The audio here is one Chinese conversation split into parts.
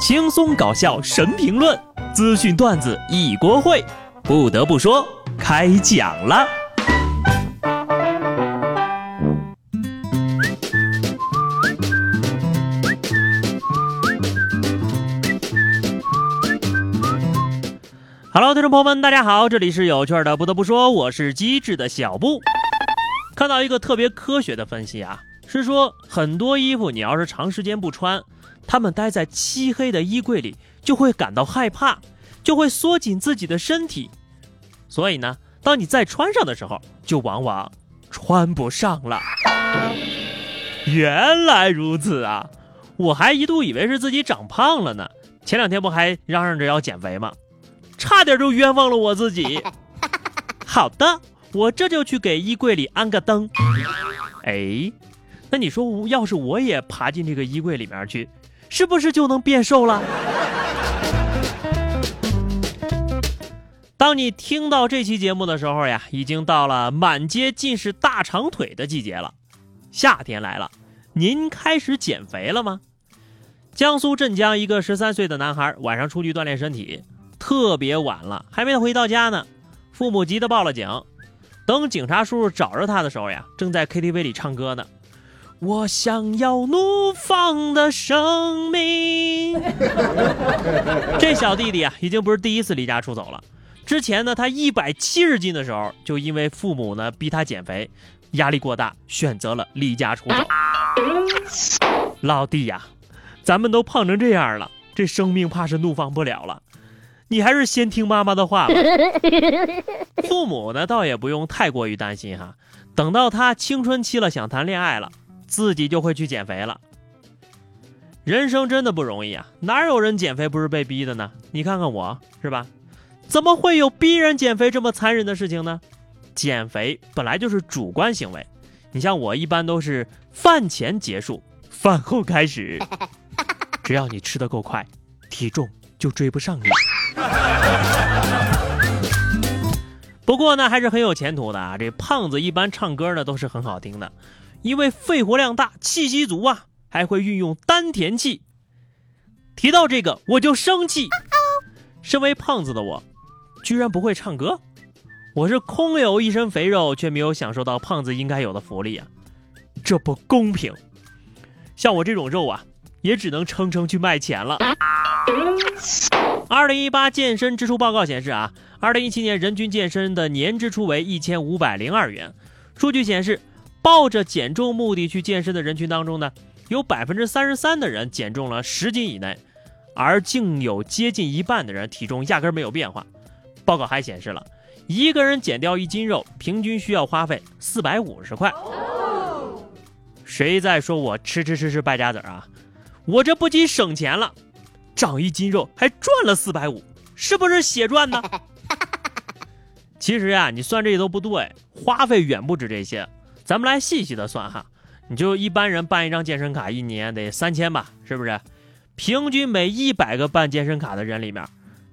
轻松搞笑神评论，资讯段子一锅烩。不得不说，开讲了。Hello，听众朋友们，大家好，这里是有趣的。不得不说，我是机智的小布。看到一个特别科学的分析啊，是说很多衣服你要是长时间不穿，它们待在漆黑的衣柜里就会感到害怕，就会缩紧自己的身体。所以呢，当你再穿上的时候，就往往穿不上了。原来如此啊，我还一度以为是自己长胖了呢。前两天不还嚷嚷着要减肥吗？差点就冤枉了我自己。好的，我这就去给衣柜里安个灯。哎，那你说，要是我也爬进这个衣柜里面去，是不是就能变瘦了？当你听到这期节目的时候呀，已经到了满街尽是大长腿的季节了，夏天来了。您开始减肥了吗？江苏镇江一个十三岁的男孩晚上出去锻炼身体。特别晚了，还没回到家呢，父母急得报了警。等警察叔叔找着他的时候呀，正在 KTV 里唱歌呢。我想要怒放的生命。这小弟弟啊，已经不是第一次离家出走了。之前呢，他一百七十斤的时候，就因为父母呢逼他减肥，压力过大，选择了离家出走。老弟呀，咱们都胖成这样了，这生命怕是怒放不了了。你还是先听妈妈的话吧。父母呢，倒也不用太过于担心哈。等到他青春期了，想谈恋爱了，自己就会去减肥了。人生真的不容易啊，哪有人减肥不是被逼的呢？你看看我，是吧？怎么会有逼人减肥这么残忍的事情呢？减肥本来就是主观行为，你像我一般都是饭前结束，饭后开始。只要你吃得够快，体重就追不上你。不过呢，还是很有前途的啊！这胖子一般唱歌呢都是很好听的，因为肺活量大，气息足啊，还会运用丹田气。提到这个我就生气，身为胖子的我，居然不会唱歌，我是空有一身肥肉，却没有享受到胖子应该有的福利啊！这不公平！像我这种肉啊，也只能撑撑去卖钱了。二零一八健身支出报告显示啊，二零一七年人均健身的年支出为一千五百零二元。数据显示，抱着减重目的去健身的人群当中呢，有百分之三十三的人减重了十斤以内，而竟有接近一半的人体重压根没有变化。报告还显示了，一个人减掉一斤肉，平均需要花费四百五十块。谁在说我吃吃吃吃败家子啊？我这不仅省钱了。长一斤肉还赚了四百五，是不是血赚呢？其实呀，你算这些都不对，花费远不止这些。咱们来细细的算哈，你就一般人办一张健身卡，一年得三千吧，是不是？平均每一百个办健身卡的人里面，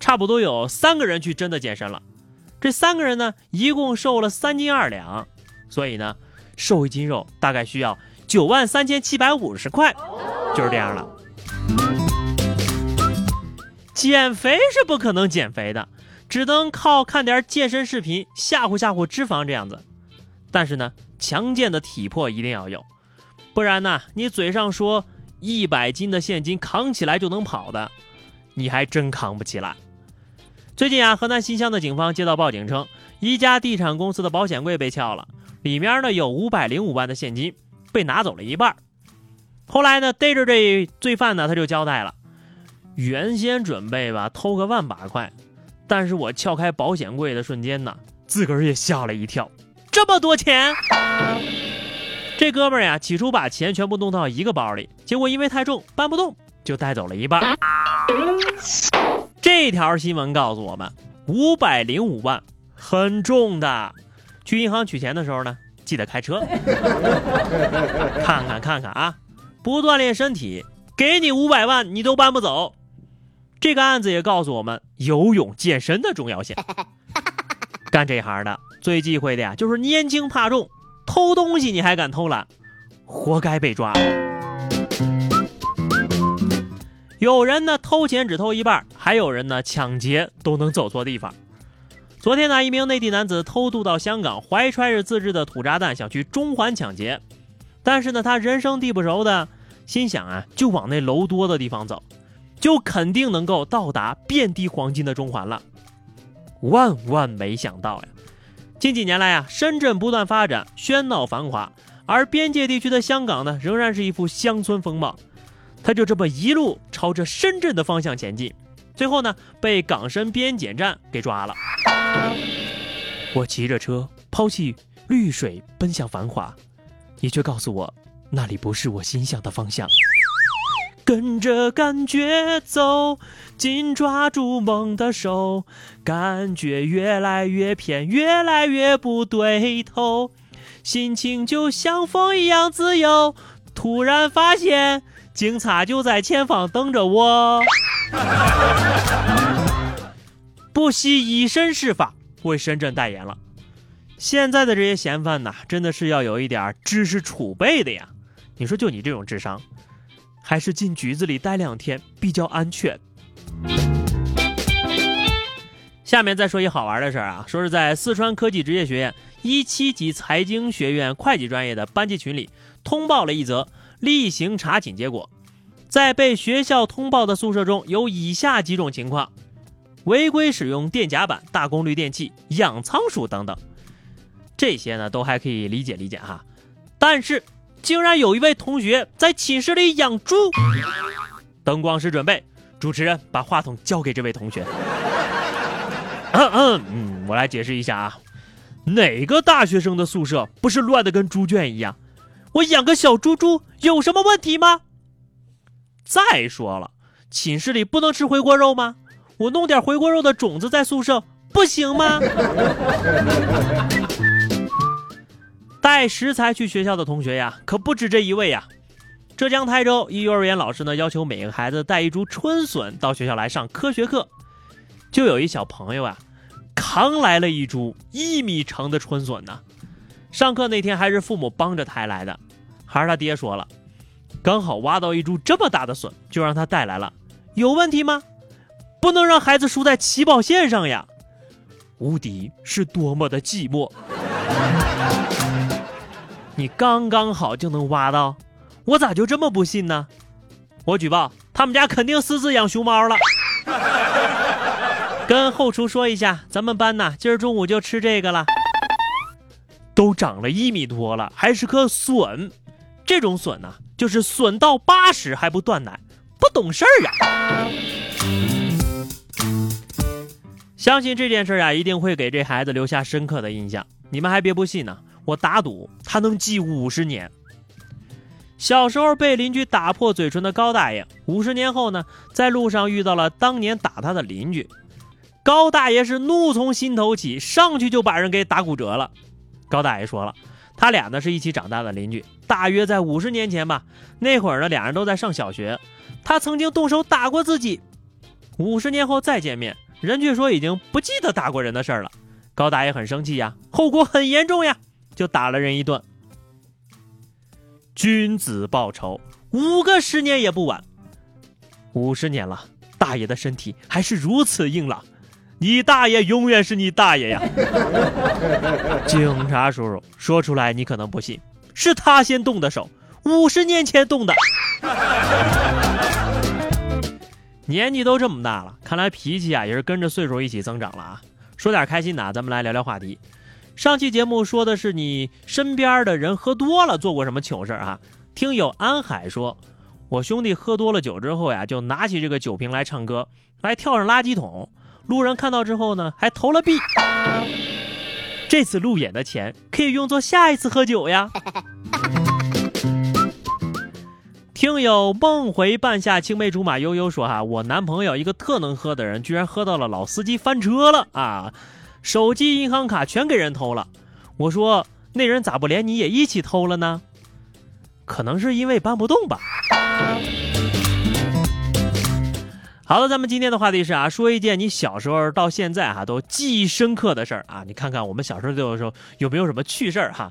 差不多有三个人去真的健身了。这三个人呢，一共瘦了三斤二两，所以呢，瘦一斤肉大概需要九万三千七百五十块，就是这样了。减肥是不可能减肥的，只能靠看点健身视频吓唬吓唬脂肪这样子。但是呢，强健的体魄一定要有，不然呢，你嘴上说一百斤的现金扛起来就能跑的，你还真扛不起来。最近啊，河南新乡的警方接到报警称，一家地产公司的保险柜被撬了，里面呢有五百零五万的现金被拿走了一半。后来呢，逮着这罪犯呢，他就交代了。原先准备吧偷个万把块，但是我撬开保险柜的瞬间呢，自个儿也吓了一跳，这么多钱！这哥们儿呀，起初把钱全部弄到一个包里，结果因为太重搬不动，就带走了一半。这条新闻告诉我们，五百零五万很重的，去银行取钱的时候呢，记得开车。看看看看啊，不锻炼身体，给你五百万你都搬不走。这个案子也告诉我们游泳健身的重要性。干这行的最忌讳的呀，就是年轻怕重，偷东西你还敢偷懒，活该被抓。有人呢偷钱只偷一半，还有人呢抢劫都能走错地方。昨天呢，一名内地男子偷渡到香港，怀揣着自制的土炸弹，想去中环抢劫。但是呢，他人生地不熟的，心想啊，就往那楼多的地方走，就肯定能够到达遍地黄金的中环了。万万没想到呀！近几年来啊，深圳不断发展，喧闹繁华，而边界地区的香港呢，仍然是一副乡村风貌。他就这么一路朝着深圳的方向前进，最后呢，被港深边检站给抓了。我骑着车，抛弃绿水，奔向繁华。你却告诉我，那里不是我心向的方向。跟着感觉走，紧抓住梦的手，感觉越来越偏，越来越不对头，心情就像风一样自由。突然发现，警察就在前方等着我。不惜以身试法，为深圳代言了。现在的这些嫌犯呐，真的是要有一点知识储备的呀。你说就你这种智商，还是进局子里待两天比较安全。下面再说一好玩的事儿啊，说是在四川科技职业学院一七级财经学院会计专业的班级群里通报了一则例行查寝结果，在被学校通报的宿舍中有以下几种情况：违规使用电夹板、大功率电器、养仓鼠等等。这些呢都还可以理解理解哈，但是竟然有一位同学在寝室里养猪。灯光师准备，主持人把话筒交给这位同学。嗯嗯嗯，我来解释一下啊，哪个大学生的宿舍不是乱的跟猪圈一样？我养个小猪猪有什么问题吗？再说了，寝室里不能吃回锅肉吗？我弄点回锅肉的种子在宿舍不行吗？带食材去学校的同学呀，可不止这一位呀。浙江台州一幼儿园老师呢，要求每个孩子带一株春笋到学校来上科学课。就有一小朋友啊，扛来了一株一米长的春笋呢。上课那天还是父母帮着抬来的，还是他爹说了，刚好挖到一株这么大的笋，就让他带来了。有问题吗？不能让孩子输在起跑线上呀。无敌是多么的寂寞。你刚刚好就能挖到，我咋就这么不信呢？我举报，他们家肯定私自养熊猫了。跟后厨说一下，咱们班呐，今儿中午就吃这个了。都长了一米多了，还是颗笋。这种笋呢，就是笋到八十还不断奶，不懂事儿啊。相信这件事啊，一定会给这孩子留下深刻的印象。你们还别不信呢。我打赌他能记五十年。小时候被邻居打破嘴唇的高大爷，五十年后呢，在路上遇到了当年打他的邻居，高大爷是怒从心头起，上去就把人给打骨折了。高大爷说了，他俩呢是一起长大的邻居，大约在五十年前吧，那会儿呢俩人都在上小学，他曾经动手打过自己。五十年后再见面，人却说已经不记得打过人的事儿了。高大爷很生气呀，后果很严重呀。就打了人一顿。君子报仇，五个十年也不晚。五十年了，大爷的身体还是如此硬朗。你大爷永远是你大爷呀！警察叔叔说出来你可能不信，是他先动的手，五十年前动的。年纪都这么大了，看来脾气啊也是跟着岁数一起增长了啊。说点开心的啊，咱们来聊聊话题。上期节目说的是你身边的人喝多了做过什么糗事啊？听友安海说，我兄弟喝多了酒之后呀，就拿起这个酒瓶来唱歌，还跳上垃圾桶。路人看到之后呢，还投了币。这次路演的钱可以用作下一次喝酒呀。听友梦回半夏青梅竹马悠悠说哈，我男朋友一个特能喝的人，居然喝到了老司机翻车了啊！手机、银行卡全给人偷了，我说那人咋不连你也一起偷了呢？可能是因为搬不动吧。好了，咱们今天的话题是啊，说一件你小时候到现在哈都记忆深刻的事儿啊，你看看我们小时候的时候有没有什么趣事儿哈？